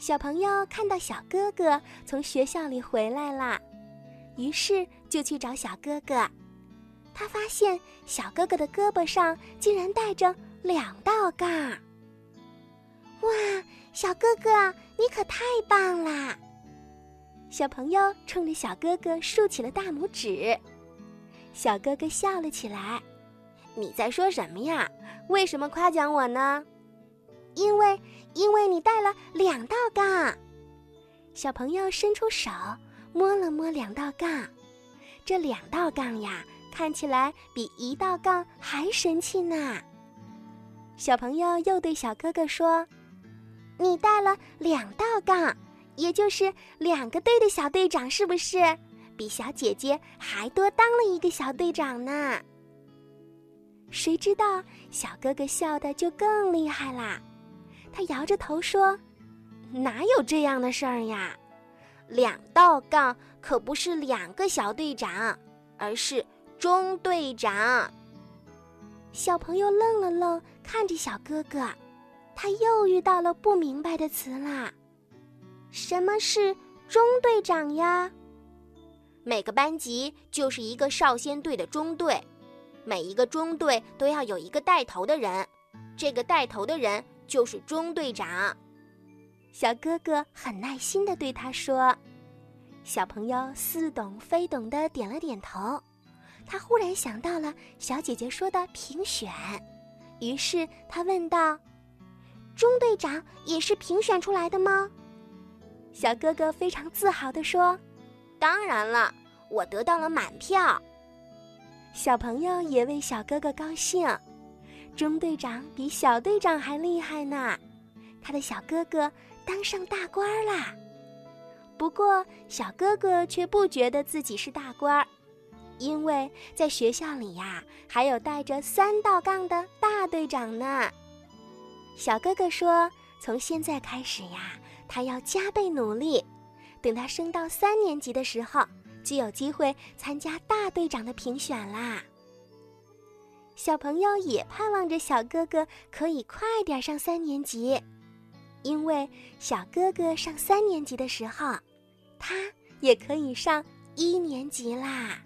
小朋友看到小哥哥从学校里回来啦，于是就去找小哥哥。他发现小哥哥的胳膊上竟然带着两道杠。哇，小哥哥，你可太棒啦！小朋友冲着小哥哥竖起了大拇指。小哥哥笑了起来：“你在说什么呀？为什么夸奖我呢？”因为，因为你带了两道杠。小朋友伸出手摸了摸两道杠，这两道杠呀，看起来比一道杠还神气呢。小朋友又对小哥哥说：“你带了两道杠，也就是两个队的小队长，是不是？比小姐姐还多当了一个小队长呢。”谁知道小哥哥笑的就更厉害啦。他摇着头说：“哪有这样的事儿呀？两道杠可不是两个小队长，而是中队长。”小朋友愣了愣，看着小哥哥，他又遇到了不明白的词啦。什么是中队长呀？每个班级就是一个少先队的中队，每一个中队都要有一个带头的人，这个带头的人。就是中队长，小哥哥很耐心的对他说：“小朋友似懂非懂地点了点头。”他忽然想到了小姐姐说的评选，于是他问道：“中队长也是评选出来的吗？”小哥哥非常自豪地说：“当然了，我得到了满票。”小朋友也为小哥哥高兴。中队长比小队长还厉害呢，他的小哥哥当上大官啦。不过小哥哥却不觉得自己是大官儿，因为在学校里呀，还有带着三道杠的大队长呢。小哥哥说：“从现在开始呀，他要加倍努力，等他升到三年级的时候，就有机会参加大队长的评选啦。”小朋友也盼望着小哥哥可以快点上三年级，因为小哥哥上三年级的时候，他也可以上一年级啦。